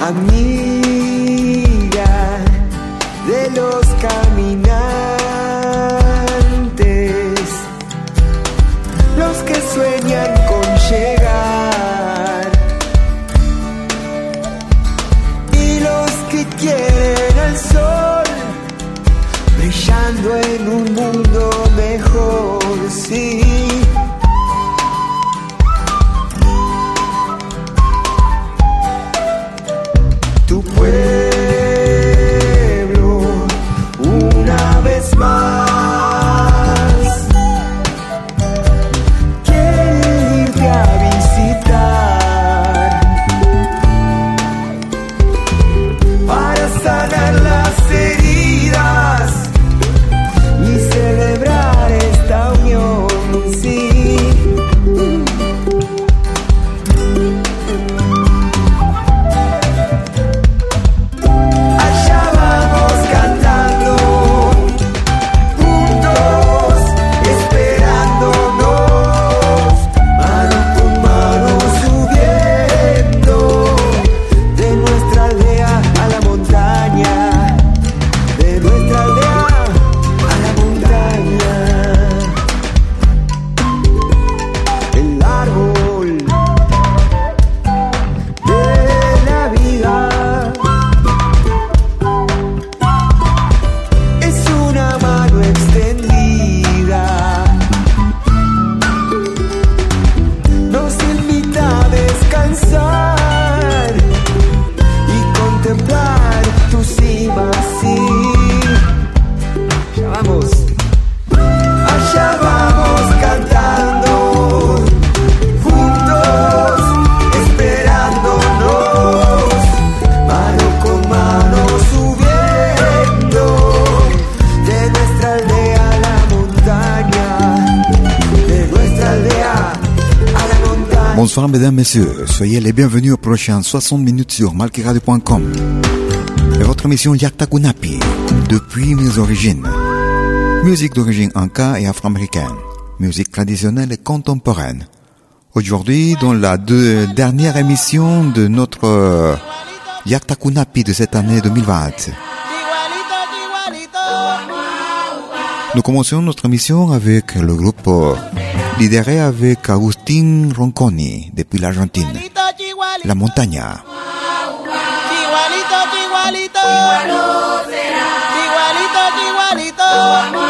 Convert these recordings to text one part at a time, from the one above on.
I need. Bonsoir mesdames, messieurs. Soyez les bienvenus aux prochaines 60 minutes sur malkiradio.com. Et votre émission Yakta Kunapi, depuis mes origines. Musique d'origine inca et afro-américaine. Musique traditionnelle et contemporaine. Aujourd'hui, dans la dernière émission de notre euh, Yakta Kunapi de cette année 2020. Nous commençons notre émission avec le groupe lidéré avec Agustin Ronconi depuis l'Argentine. La Montaña. Igualito, igualito. Igualito, igualito.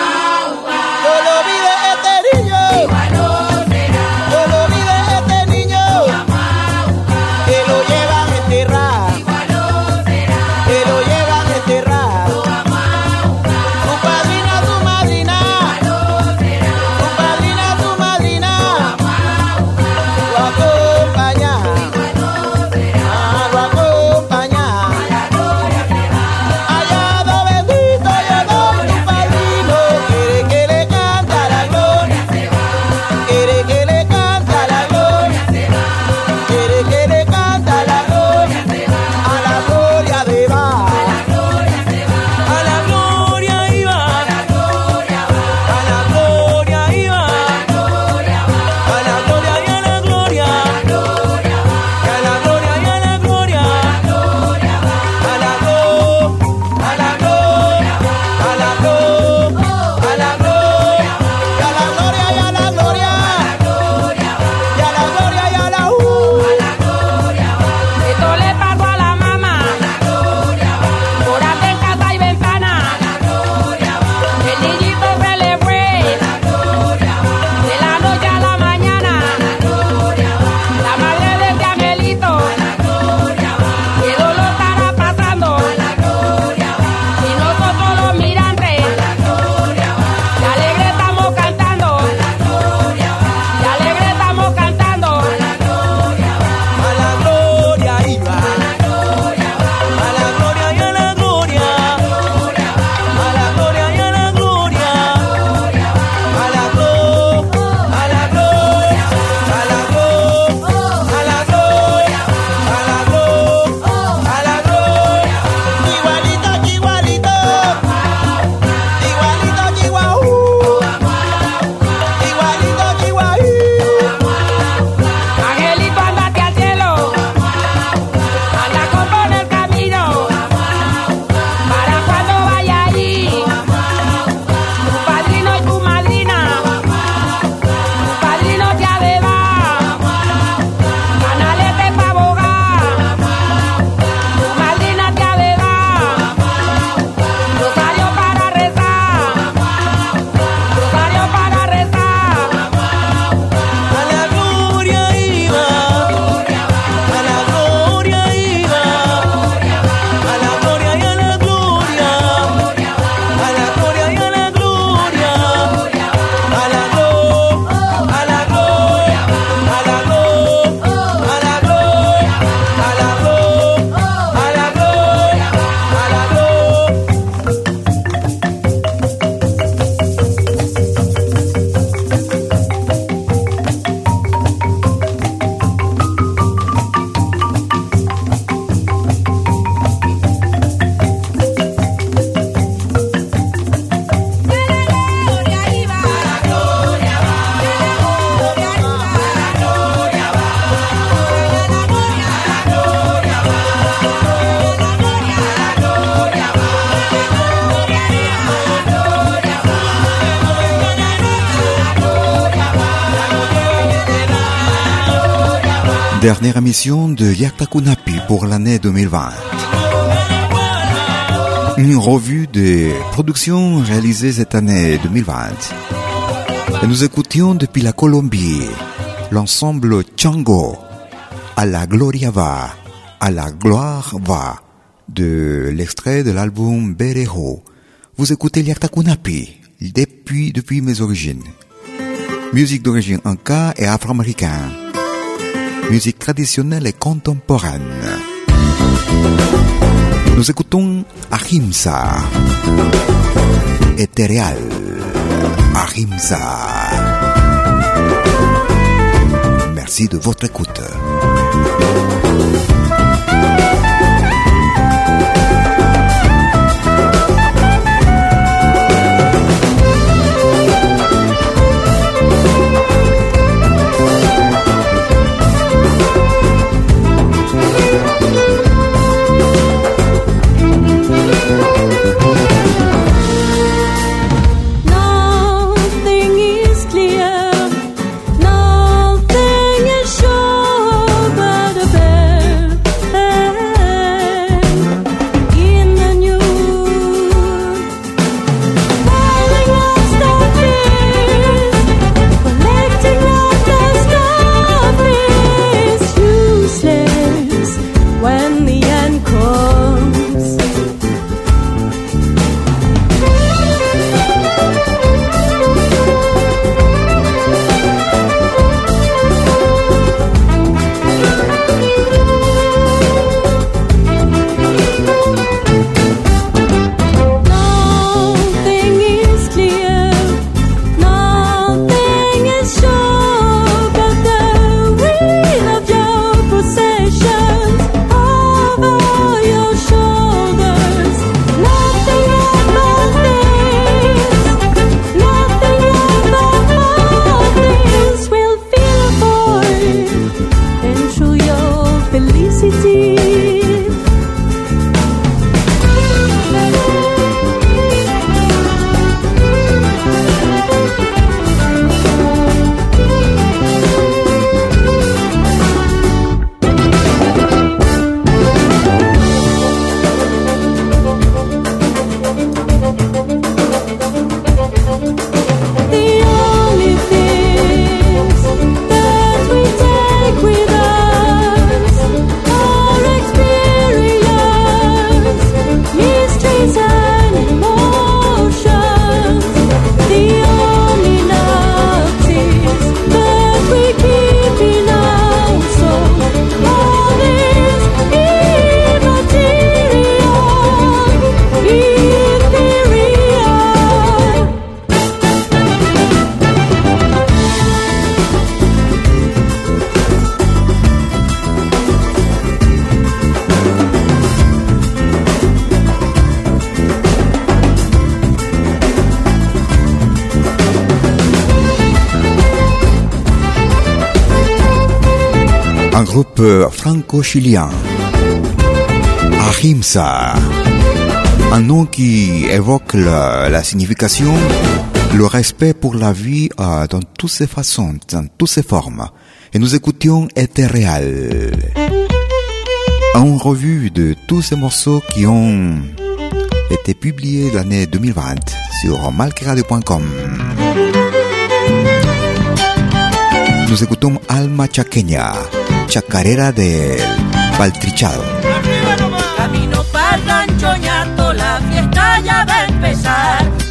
Dernière émission de Yaktakunapi pour l'année 2020. Une revue des productions réalisées cette année 2020. Et nous écoutions depuis la Colombie l'ensemble Chango, à la Gloria va, à la gloire va, de l'extrait de l'album Berejo. Vous écoutez Yaktakunapi depuis, depuis mes origines. Musique d'origine inca et afro-américaine musique traditionnelle et contemporaine. Nous écoutons Ahimsa, Ethereal, Ahimsa. Merci de votre écoute. Franco-chilien. Ahimsa. Un nom qui évoque la, signification, le respect pour la vie euh, dans toutes ses façons, dans toutes ses formes. Et nous écoutions Ethereal. En revue de tous ces morceaux qui ont été publiés l'année 2020 sur malqueradio.com. Nous écoutons Alma Chaqueña. Chacarera del Baltrichado. Camino para la fiesta ya va a empezar.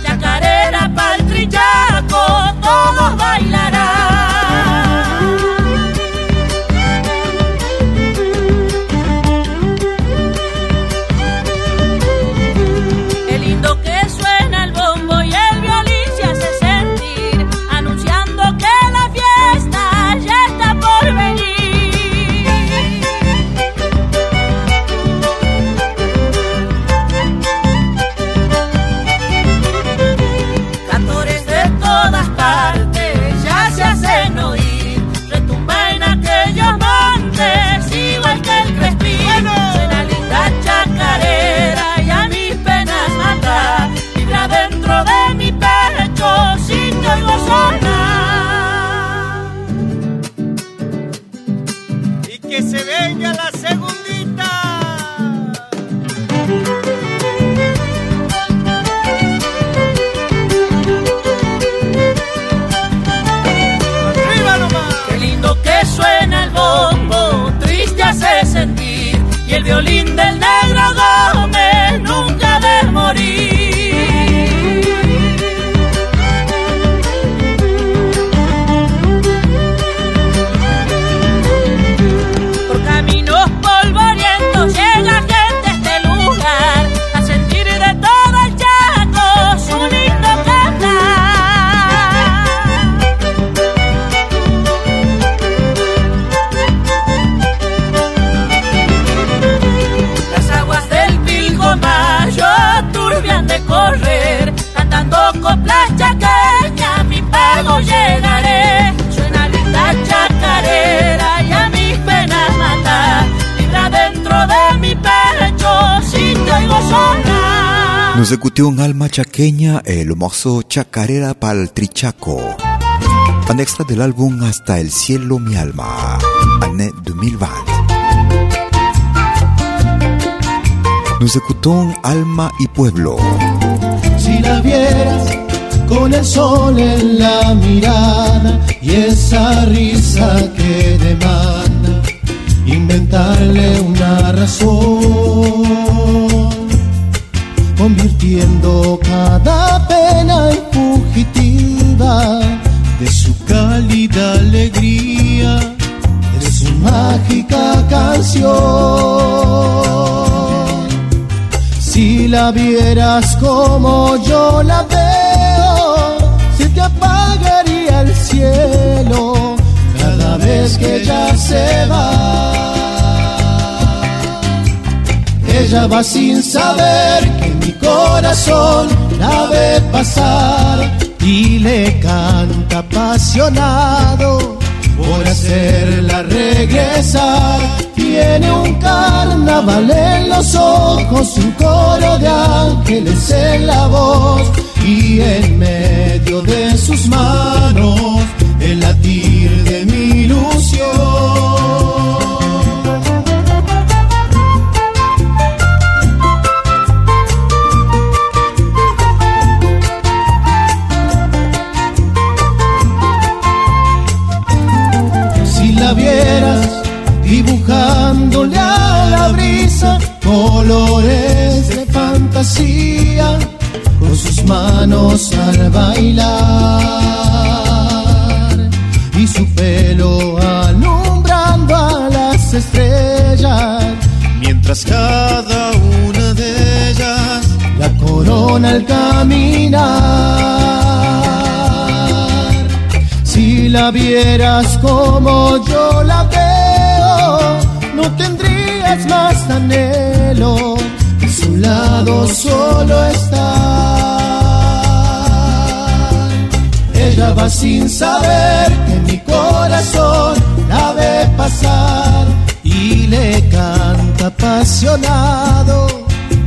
Écoutions Alma Chaqueña le morceau Chacarera pal Trichaco, un extrait de l'album Hasta el cielo mi alma, année 2020. Nous écoutons Alma y Pueblo. Si la vieras con el sol en la mirada y esa risa que demanda inventarle una razón convirtiendo cada pena en fugitiva de su cálida alegría, de su mágica canción. Si la vieras como yo la veo, se te apagaría el cielo cada vez que ella se va. Ella va sin saber que corazón la ve pasar y le canta apasionado por hacerla regresar. Tiene un carnaval en los ojos, un coro de ángeles en la voz y en medio de sus manos el latir de mi ilusión. Colores de fantasía con sus manos al bailar y su pelo alumbrando a las estrellas mientras cada una de ellas la corona al caminar si la vieras como yo la veo, no tendrías más anhelo. A su lado solo estar. Ella va sin saber que mi corazón la ve pasar y le canta apasionado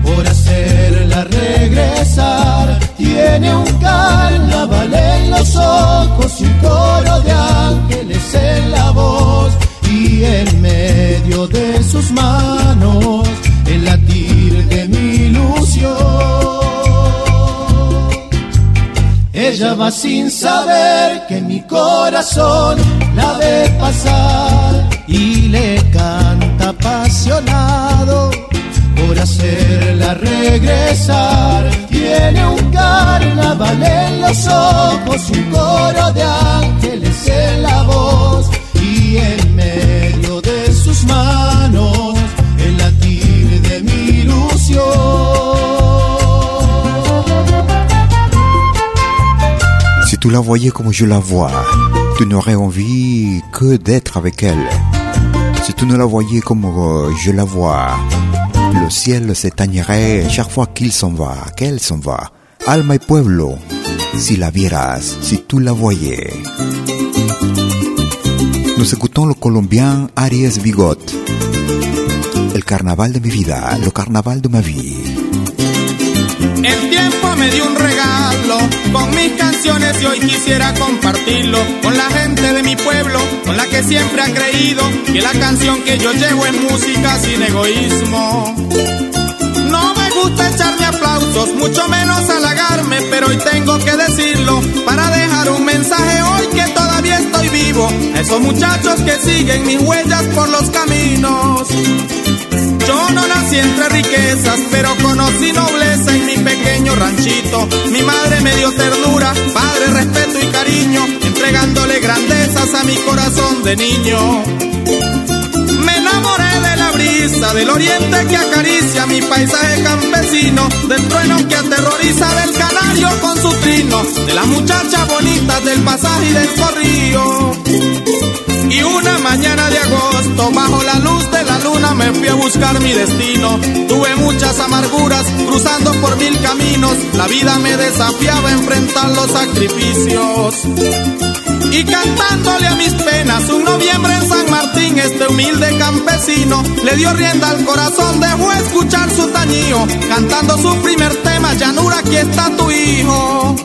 por hacerla regresar. Tiene un carnaval en los ojos y un coro de ángeles en la voz. Y en medio de sus manos el latir de mi ilusión. Ella va sin saber que mi corazón la ve pasar y le canta apasionado por hacerla regresar. Tiene un carnaval en los ojos, un coro de ángeles en tu la voyais comme je la vois, tu n'aurais envie que d'être avec elle. Si tu ne la voyais comme euh, je la vois, le ciel s'éteignerait chaque fois qu'il s'en va, qu'elle s'en va. Alma y pueblo, si la vieras, si tu la voyais. Nous écoutons le Colombien Aries Bigot. El carnaval de mi vida, le carnaval de ma vie. Me dio un regalo con mis canciones y hoy quisiera compartirlo con la gente de mi pueblo, con la que siempre ha creído que la canción que yo llevo es música sin egoísmo. No me gusta echarme aplausos, mucho menos halagarme, pero hoy tengo que decirlo para dejar un mensaje hoy que todavía estoy vivo. A esos muchachos que siguen mis huellas por los caminos. Yo no nací entre riquezas, pero conocí nobleza en mi pequeño ranchito. Mi madre me dio ternura, padre, respeto y cariño, entregándole grandezas a mi corazón de niño. Del oriente que acaricia mi paisaje campesino, del trueno que aterroriza del canario con su trino, de las muchachas bonitas del pasaje y del corrío. Y una mañana de agosto, bajo la luz de la luna, me fui a buscar mi destino. Tuve muchas amarguras, cruzando por mil caminos. La vida me desafiaba a enfrentar los sacrificios. Y cantándole a mis penas. Un noviembre en San Martín, este humilde campesino le dio rienda al corazón, dejó escuchar su tañío, cantando su primer tema, llanura, aquí está tu hijo.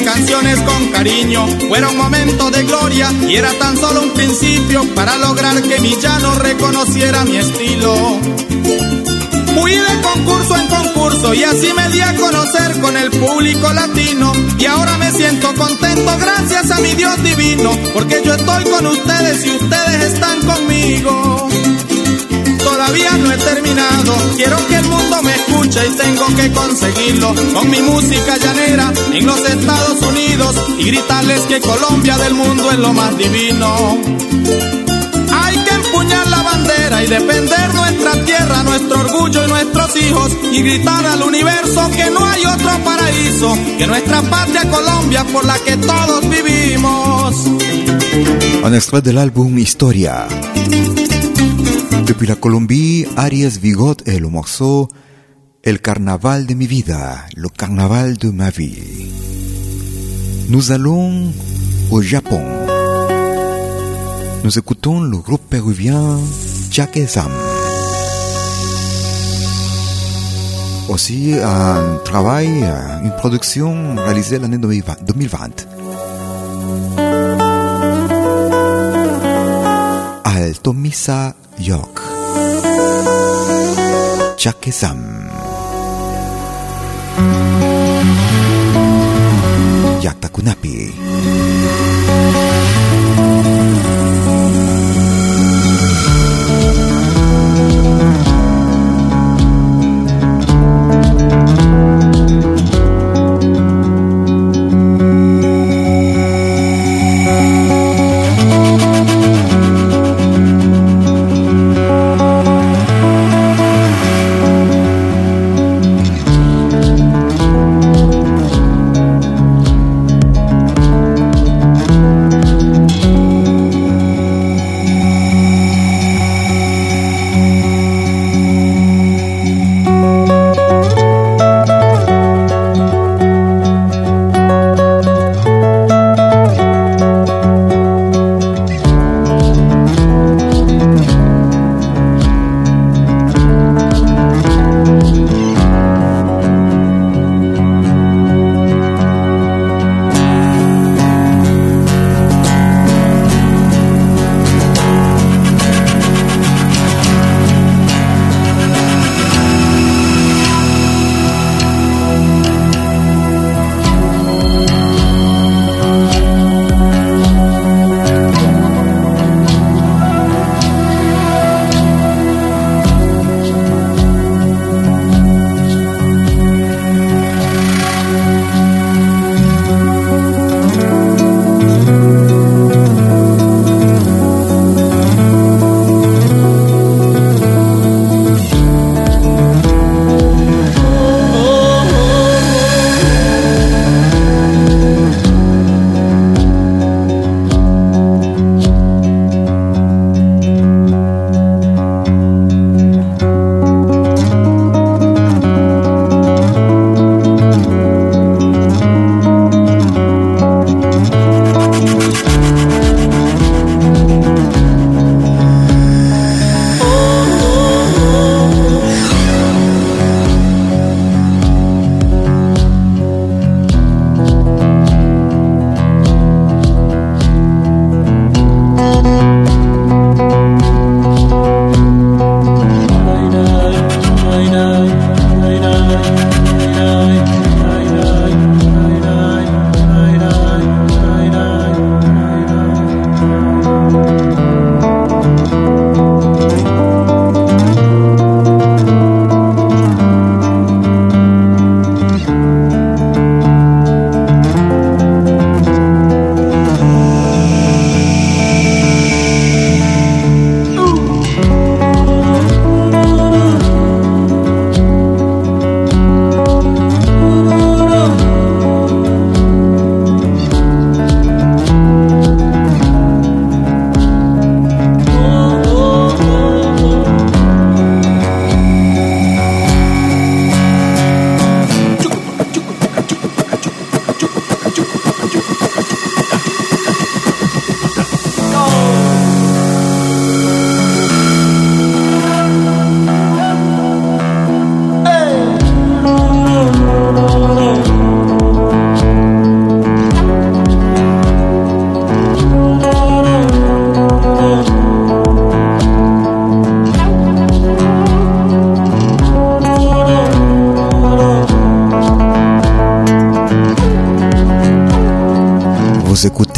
Canciones con cariño. Fuera un momento de gloria y era tan solo un principio para lograr que mi llano reconociera mi estilo. Fui de concurso en concurso y así me di a conocer con el público latino. Y ahora me siento contento gracias a mi Dios divino, porque yo estoy con ustedes y ustedes están conmigo todavía no he terminado. Quiero que el mundo me escuche y tengo que conseguirlo con mi música llanera en los Estados Unidos y gritarles que Colombia del mundo es lo más divino. Hay que empuñar la bandera y defender nuestra tierra, nuestro orgullo y nuestros hijos y gritar al universo que no hay otro paraíso que nuestra patria Colombia por la que todos vivimos. Un extrait del álbum Historia. Depuis la Colombie, Arias Vigot et le morceau El carnaval de mi vida, le carnaval de ma vie. Nous allons au Japon. Nous écoutons le groupe péruvien Sam. Aussi un travail, une production réalisée l'année 2020. Alto Misa Chakesam. sam yakta kunapi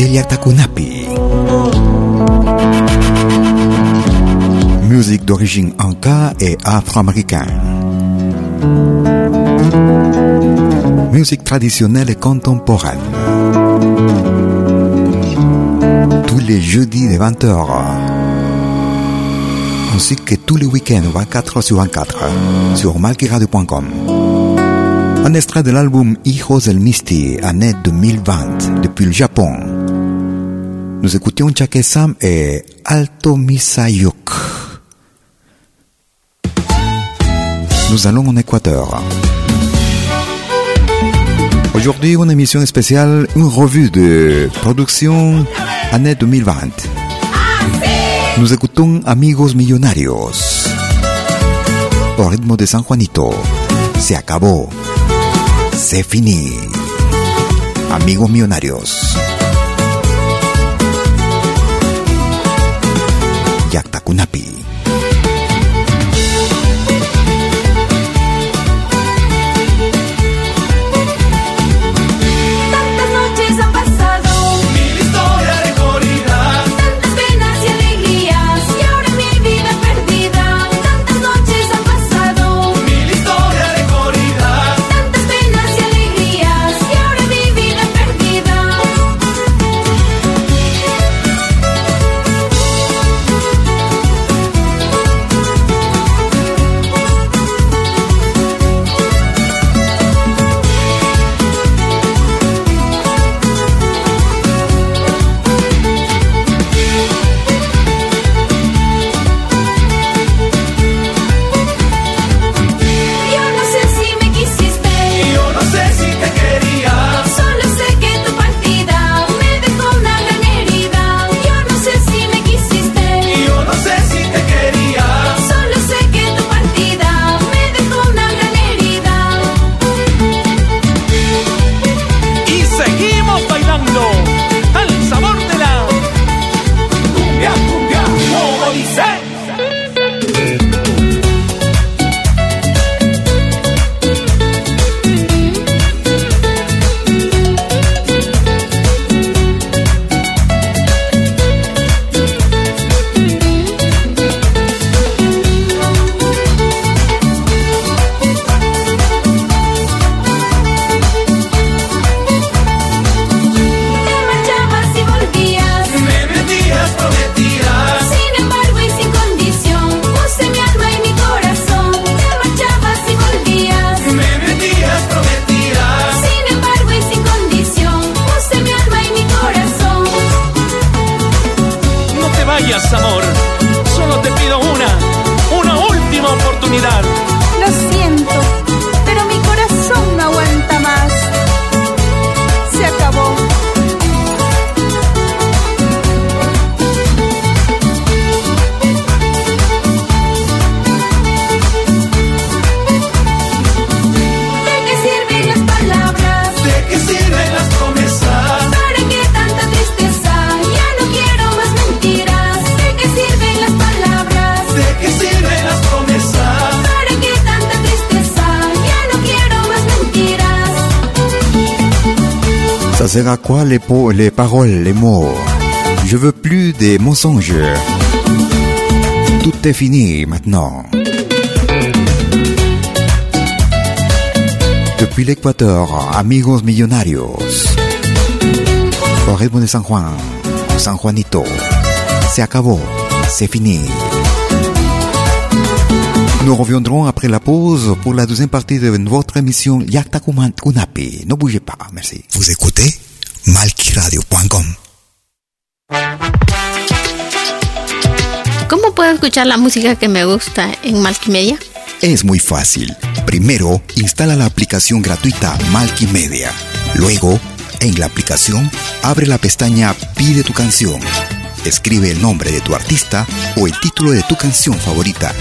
écoutez Yatakunapi. Musique d'origine anka et afro-américaine. Musique traditionnelle et contemporaine. Tous les jeudis de 20h. Ainsi que tous les week-ends 24 sur 24 sur malkiradio.com. Un extrait de l'album Hijos del Misti, année 2020, depuis le Japon. Nous écoutions Chake-sam et Alto Misayuk. Nous allons en Équateur. Aujourd'hui, une émission spéciale, une revue de production année 2020. Nous écoutons Amigos Millonarios. Au rythme de San Juanito. Se acabó. C'est fini. Amigos Millonarios. Yaktakunapi. Ça sert à quoi les, les paroles, les mots? Je veux plus des mensonges. Tout est fini maintenant. Depuis l'Équateur, amigos millonarios. Rythme de San Juan, San Juanito. Se acabó, c'est fini. Nous reviendrons après la pause pour la deuxième partie de votre émission Yakta Kuman- Kunapi. Ne bougez pas, merci. Vous écoutez malkiradio.com. ¿Cómo puedo escuchar la música que me gusta en Multimedia? Es muy fácil. Primero, instala la aplicación gratuita Multimedia. Luego, en la aplicación, abre la pestaña Pide tu canción. Escribe el nombre de tu artista o el título de tu canción favorita.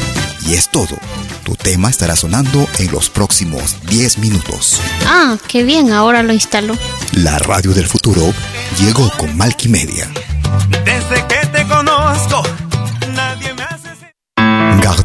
Y es todo. Tu tema estará sonando en los próximos 10 minutos. Ah, qué bien, ahora lo instalo. La radio del futuro llegó con Multimedia. Desde que te conozco,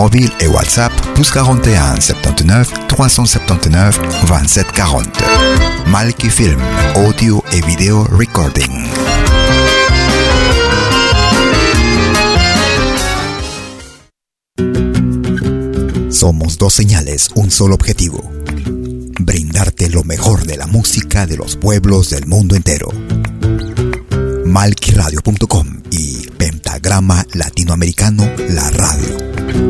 mobile et WhatsApp plus 41 79 379 27 40. Malki Film, audio et vidéo recording. Somos dos señales, un solo objetivo. Brindarte lo mejor de la música de los pueblos del mundo entero. Malquiradio.com y Pentagrama Latinoamericano La Radio.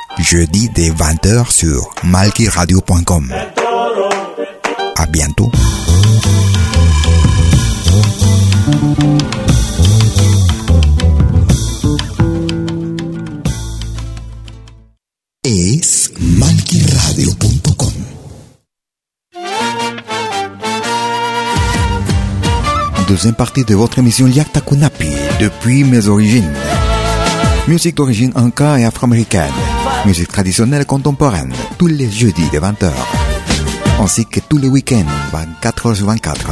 Jeudi dès 20h sur malkiradio.com. À bientôt. Es malkiradio.com. Deuxième partie de votre émission Yakta Kunapi, depuis mes origines. Musique d'origine inca et afro-américaine. Musique traditionnelle contemporaine, tous les jeudis de 20h. Ainsi que tous les week-ends, 24h sur 24.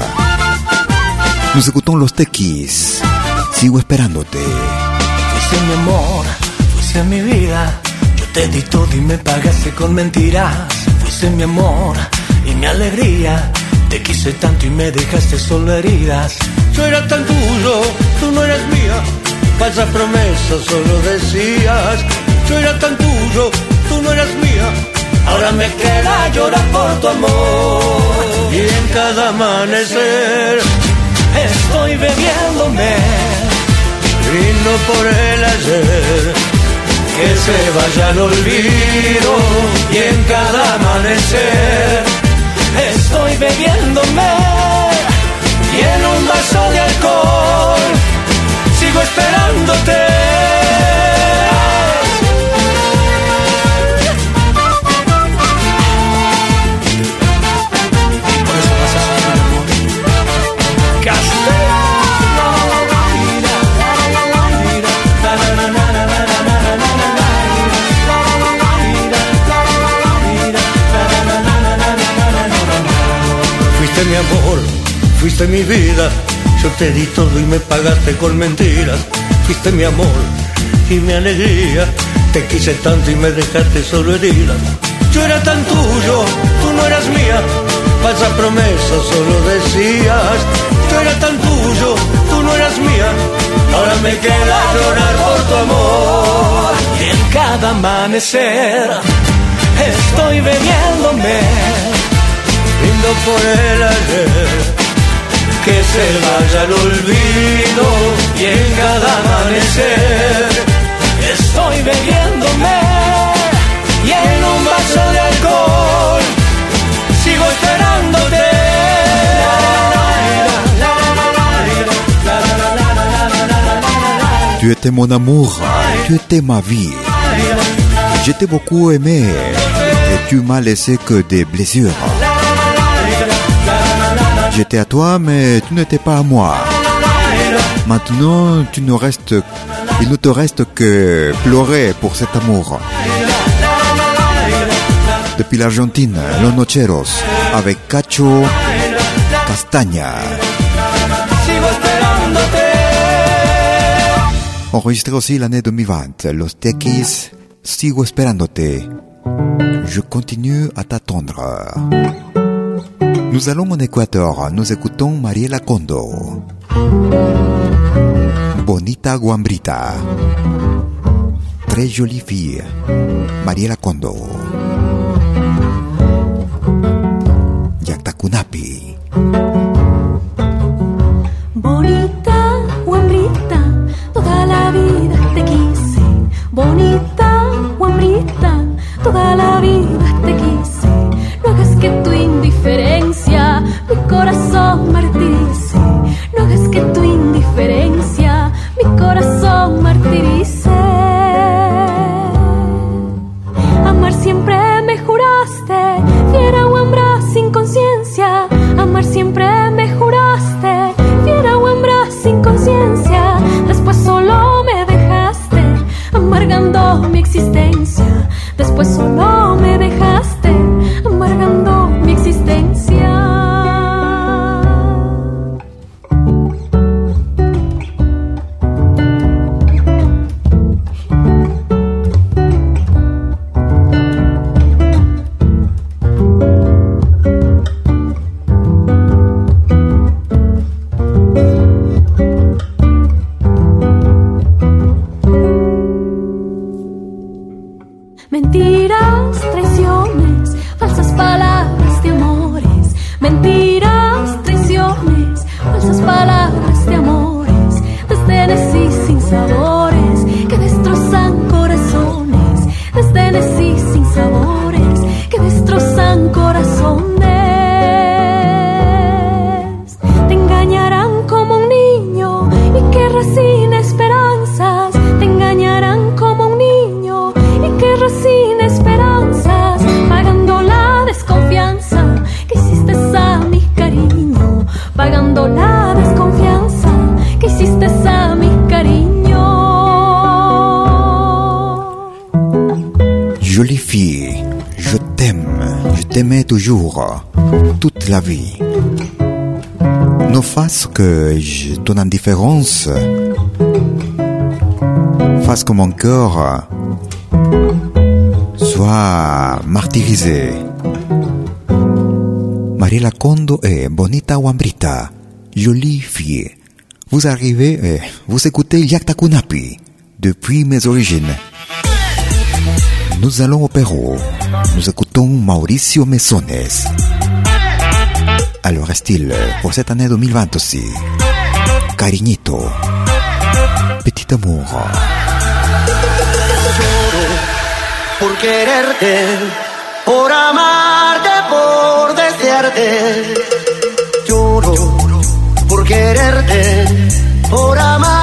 Nous écoutons Los Tequis. Sigo esperándote. Fuiste mi amor, fuiste mi vida. Yo te di todo y me pagaste con mentiras. Fuiste mi amor y mi alegría. Te quise tanto y me dejaste solo heridas. Yo era tan tuyo, tú no eras mía. Falsa promesa, solo decías. Yo era tan tuyo, tú no eras mía. Ahora me queda llorar por tu amor. Y en cada amanecer estoy bebiéndome. Brindo por el ayer, que se vaya al olvido. Y en cada amanecer estoy bebiéndome. Y en un vaso de alcohol sigo esperándote. Fuiste mi vida. Yo te di todo y me pagaste con mentiras. Fuiste mi amor y mi alegría. Te quise tanto y me dejaste solo herida. Yo era tan tuyo, tú no eras mía. Falsa promesa, solo decías. Yo era tan tuyo, tú no eras mía. Ahora me queda llorar por tu amor. Y en cada amanecer estoy bebiéndome. Brindo por el ayer que se vaya al olvido y en cada amanecer estoy bebiéndome y en un vaso de alcohol sigo esperándote. Tu étais mon amour, tu étais ma vie. Je t'ai beaucoup aimé et tu m'as laissé que des blessures. J'étais à toi, mais tu n'étais pas à moi. Maintenant, il ne te reste que pleurer pour cet amour. Depuis l'Argentine, Los Nocheros, avec Cacho Castaña. Enregistré aussi l'année 2020, Los Tequis, Sigo esperándote. Je continue à t'attendre. Nous allons en Équateur, nous écoutons Mariela Condo. Bonita Guambrita. Très jolie fille. Mariela Condo. Yaktakunapi. Bonita guambrita, toda la vida te quise. Bonita guambrita, toda la vida te quise. No hagas que tu indifférence fasse que mon cœur soit martyrisé. Mariela Condo et Bonita Wambrita, jolie fille. Vous arrivez et vous écoutez Yakta Kunapi depuis mes origines. Nous allons au Pérou. Nous écoutons Mauricio Mesones. Alors reste-t-il pour cette année 2020 aussi? Cariñito. Petit amour. por quererte, por amarte, por desearte. Lloro por quererte, por amarte,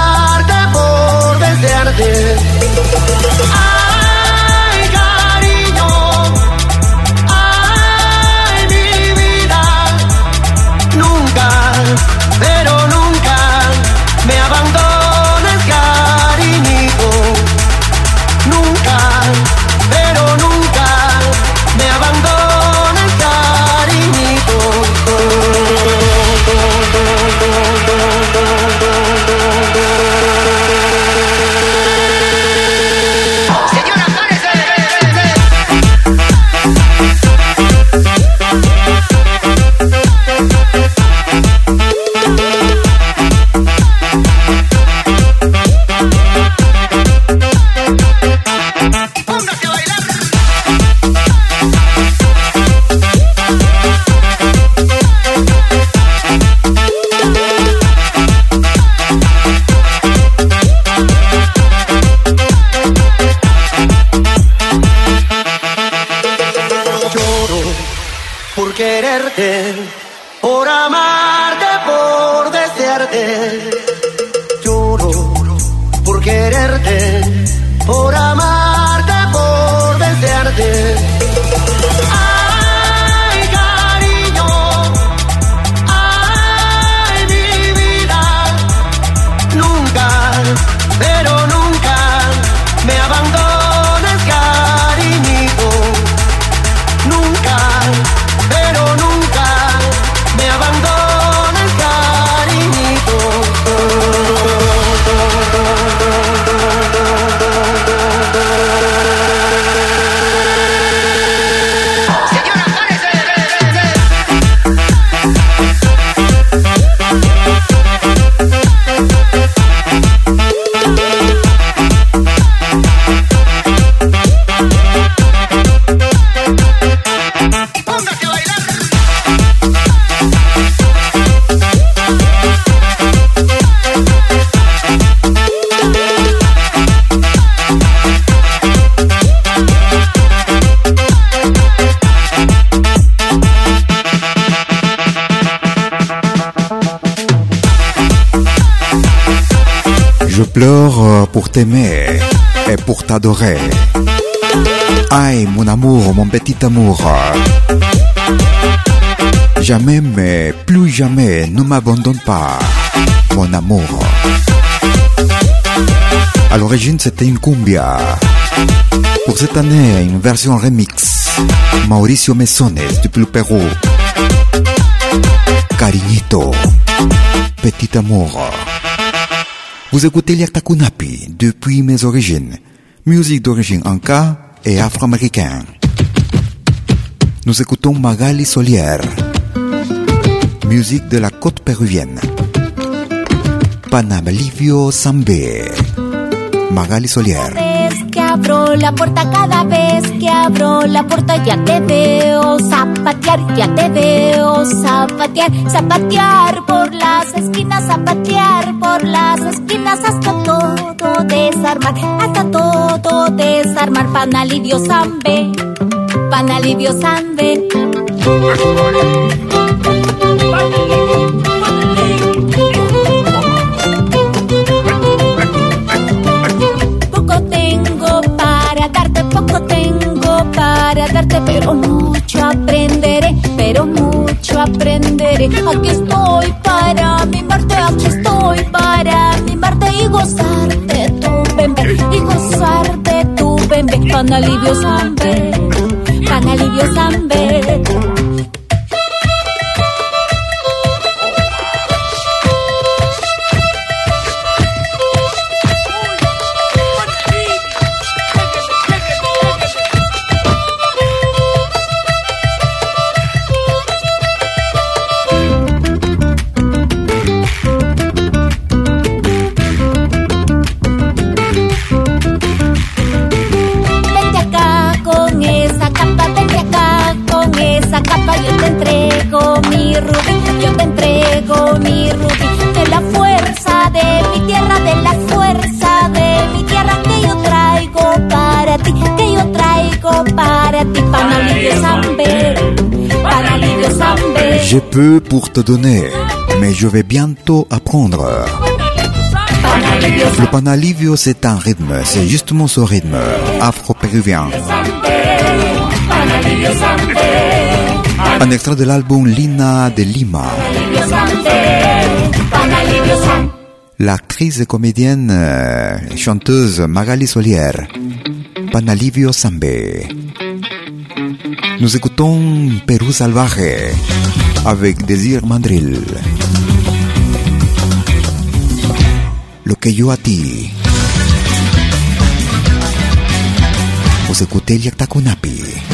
t'adorer. Aïe, mon amour, mon petit amour. Jamais, mais plus jamais, ne m'abandonne pas, mon amour. À l'origine, c'était une cumbia. Pour cette année, une version remix. Mauricio Mesones, depuis le Pérou. Cariñito, petit amour. Vous écoutez Liaktakunapi depuis mes origines. Musique d'origine anka et afro-américaine. Nous écoutons Magali Solière. Musique de la côte péruvienne. Livio Sambe. Magali Solière. que abro la puerta, cada vez que abro la puerta ya te veo zapatear, ya te veo zapatear, zapatear por las esquinas, zapatear por las esquinas hasta todo desarmar, hasta todo desarmar, pan alivio zambe, pan alivio zambe. Poco tengo para darte, poco tengo para darte, pero mucho aprenderé, pero mucho aprenderé. Aquí estoy para mimarte, bebé. Pan alivio zambe, pour te donner, mais je vais bientôt apprendre. Le panalivio, c'est un rythme, c'est justement ce rythme afro-péruvien. Un extrait de l'album Lina de Lima. L'actrice comédienne euh, chanteuse Magali Solière. Panalivio Sambe. Nous écoutons Pérou Salvaje avec Désir Mandril. Lo que yo a ti. Vous écoutez Liaktakunapi.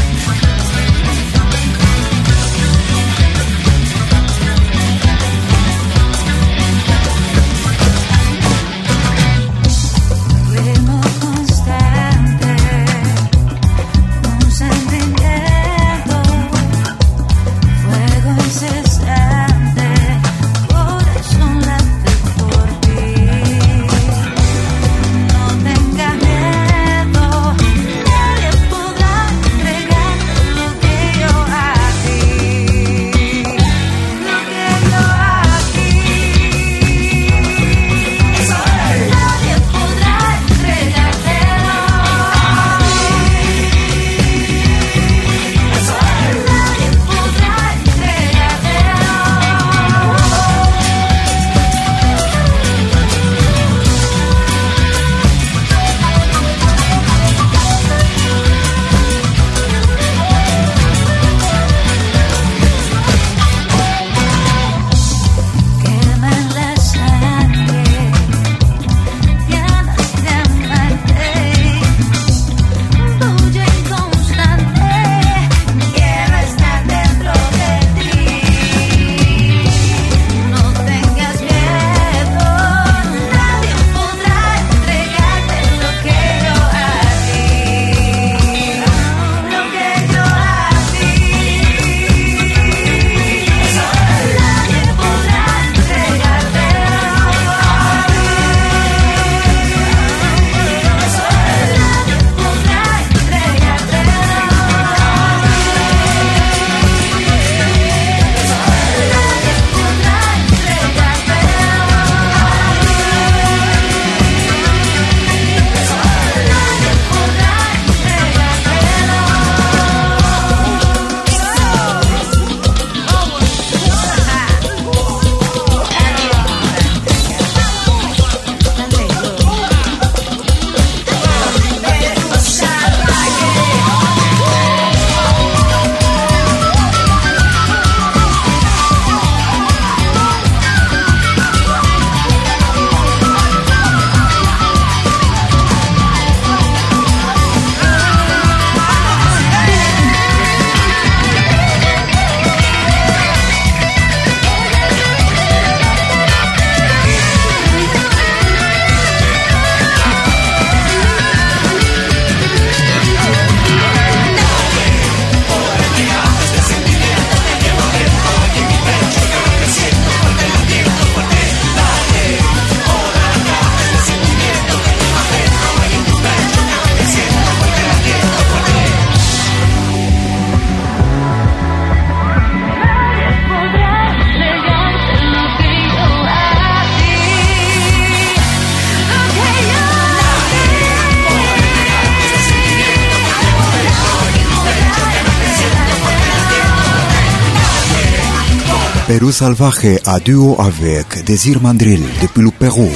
Salvaje à duo avec Désir Mandril depuis le Pérou.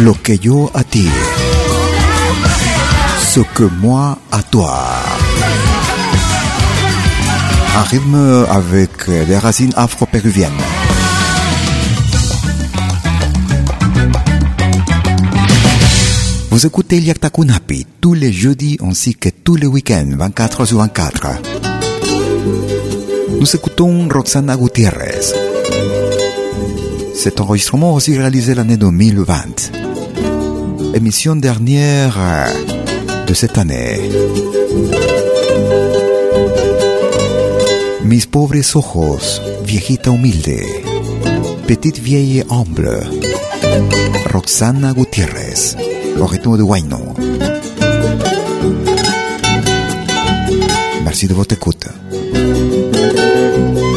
Lo que yo a ti. Ce que moi à toi. Un rythme avec des racines afro-péruviennes. Vous écoutez Liakta Kunapi tous les jeudis ainsi que tous les week-ends, 24 sur 24. Nous écoutons Roxana Gutiérrez. Cet enregistrement aussi réalisé l'année 2020. Émission dernière euh, de cette année. Mis pobres ojos, viejita humilde, petite vieille humble, Roxana Gutiérrez, au rythme de Huayno. Merci de votre écoute. Música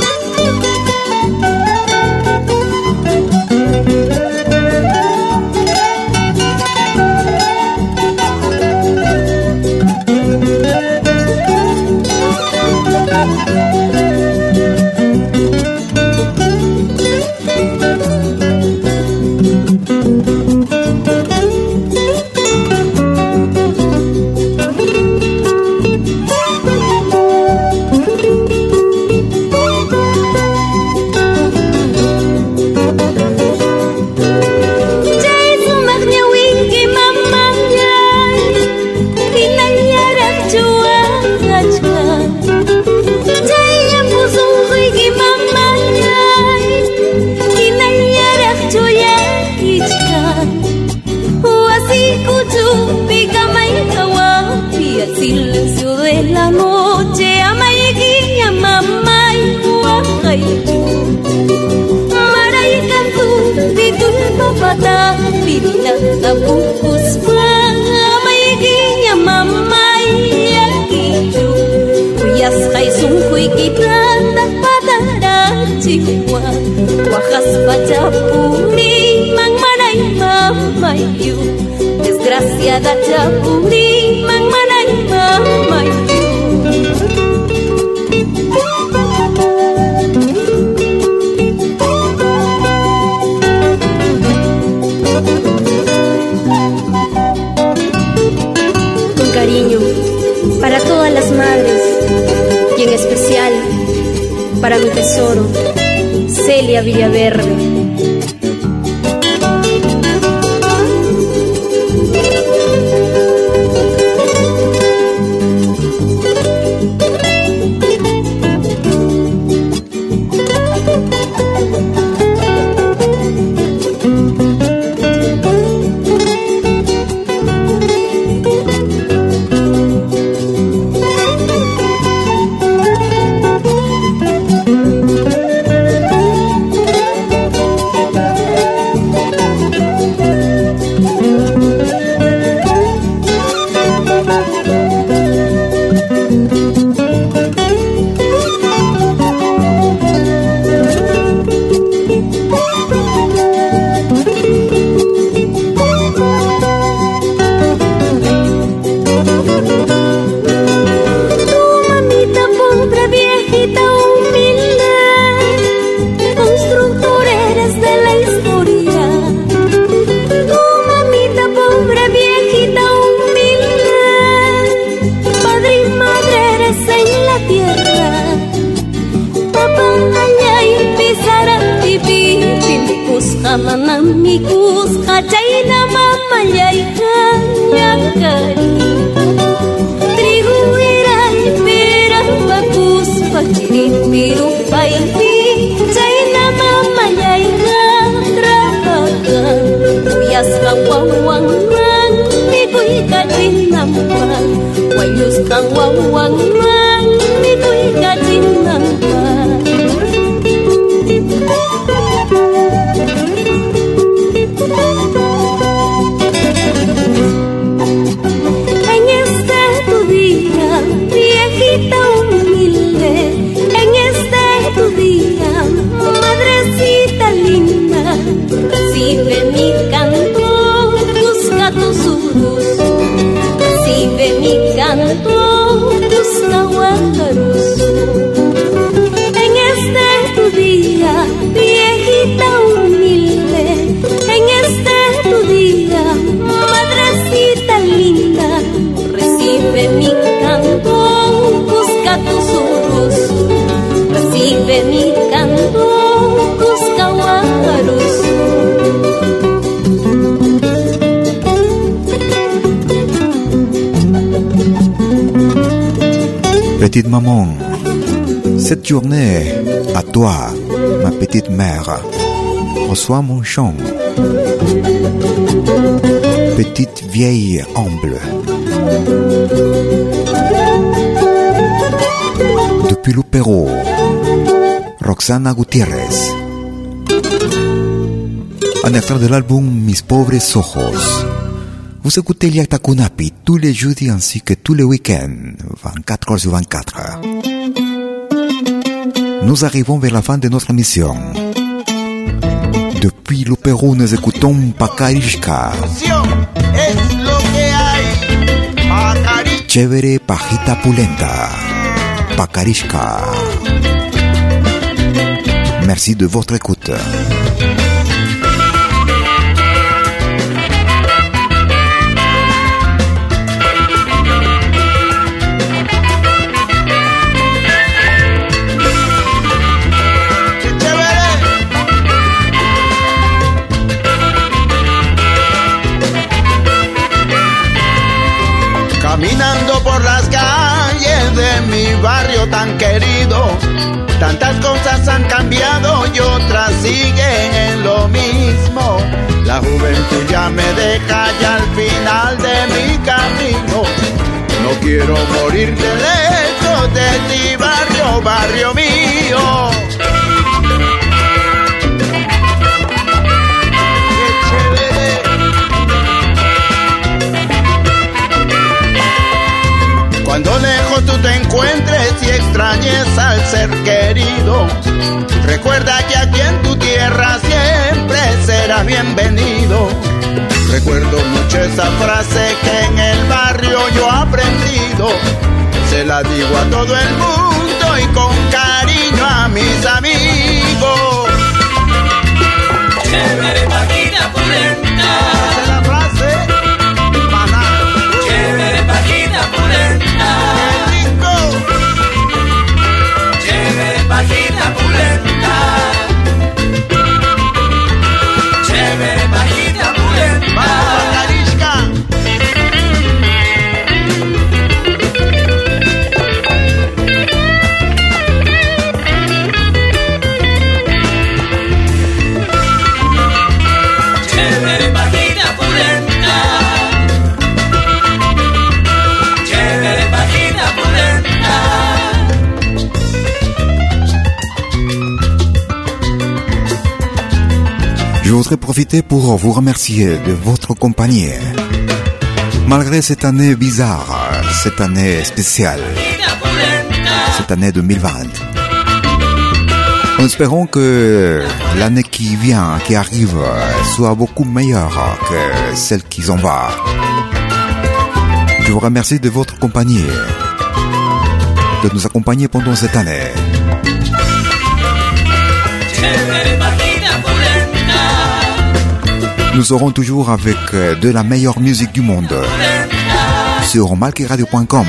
là mai quá khẩy Malaikan tu ditunggu mata Bintang aku kusbang Amai ginya mamai ta kiju Kuyas kai sungkui kita Tak pada dacikwa Wakas baca puni Mang manai mamai yu Desgraciada chapuri Mang manai mamai especial para mi tesoro, Celia Villaverde. Petite maman, cette journée, à toi, ma petite mère, reçois mon chant. Petite vieille humble. Depuis le Pérou, Roxana Gutiérrez. Un extrait de l'album Mis Pobres Ojos. Vous écoutez Liakta Kunapi tous les jeudis ainsi que tous les week-ends, 24 heures sur 24. Nous arrivons vers la fin de notre mission. Depuis le Pérou, nous écoutons Pacarishka. Chévere Pajita Pulenta. Pacarishka. Merci de votre écoute. Tan querido, tantas cosas han cambiado y otras siguen en lo mismo. La juventud ya me deja ya al final de mi camino. No quiero morir de lejos de ti, barrio, barrio mío. Cuando lejos tú te encuentres extrañes al ser querido, recuerda que aquí en tu tierra siempre serás bienvenido. Recuerdo mucho esa frase que en el barrio yo he aprendido. Se la digo a todo el mundo y con cariño a mis amigos. Pour vous remercier de votre compagnie. Malgré cette année bizarre, cette année spéciale, cette année 2020, en espérant que l'année qui vient, qui arrive, soit beaucoup meilleure que celle qui s'en va. Je vous remercie de votre compagnie, de nous accompagner pendant cette année. Nous serons toujours avec euh, de la meilleure musique du monde sur malqueradio.com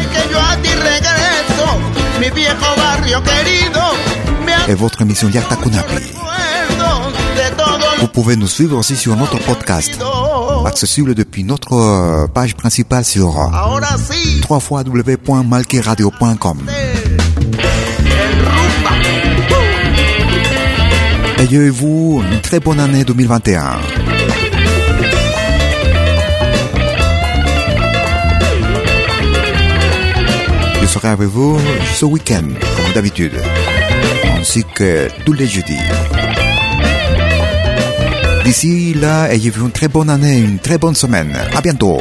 et votre émission Yarta Kunapi. Vous pouvez nous suivre aussi sur notre podcast, accessible depuis notre euh, page principale sur www.malqueradio.com. Ayez-vous une très bonne année 2021. Serai avec vous ce week-end, comme d'habitude, ainsi que tous les jeudis. D'ici là, ayez-vous une très bonne année, une très bonne semaine. À bientôt.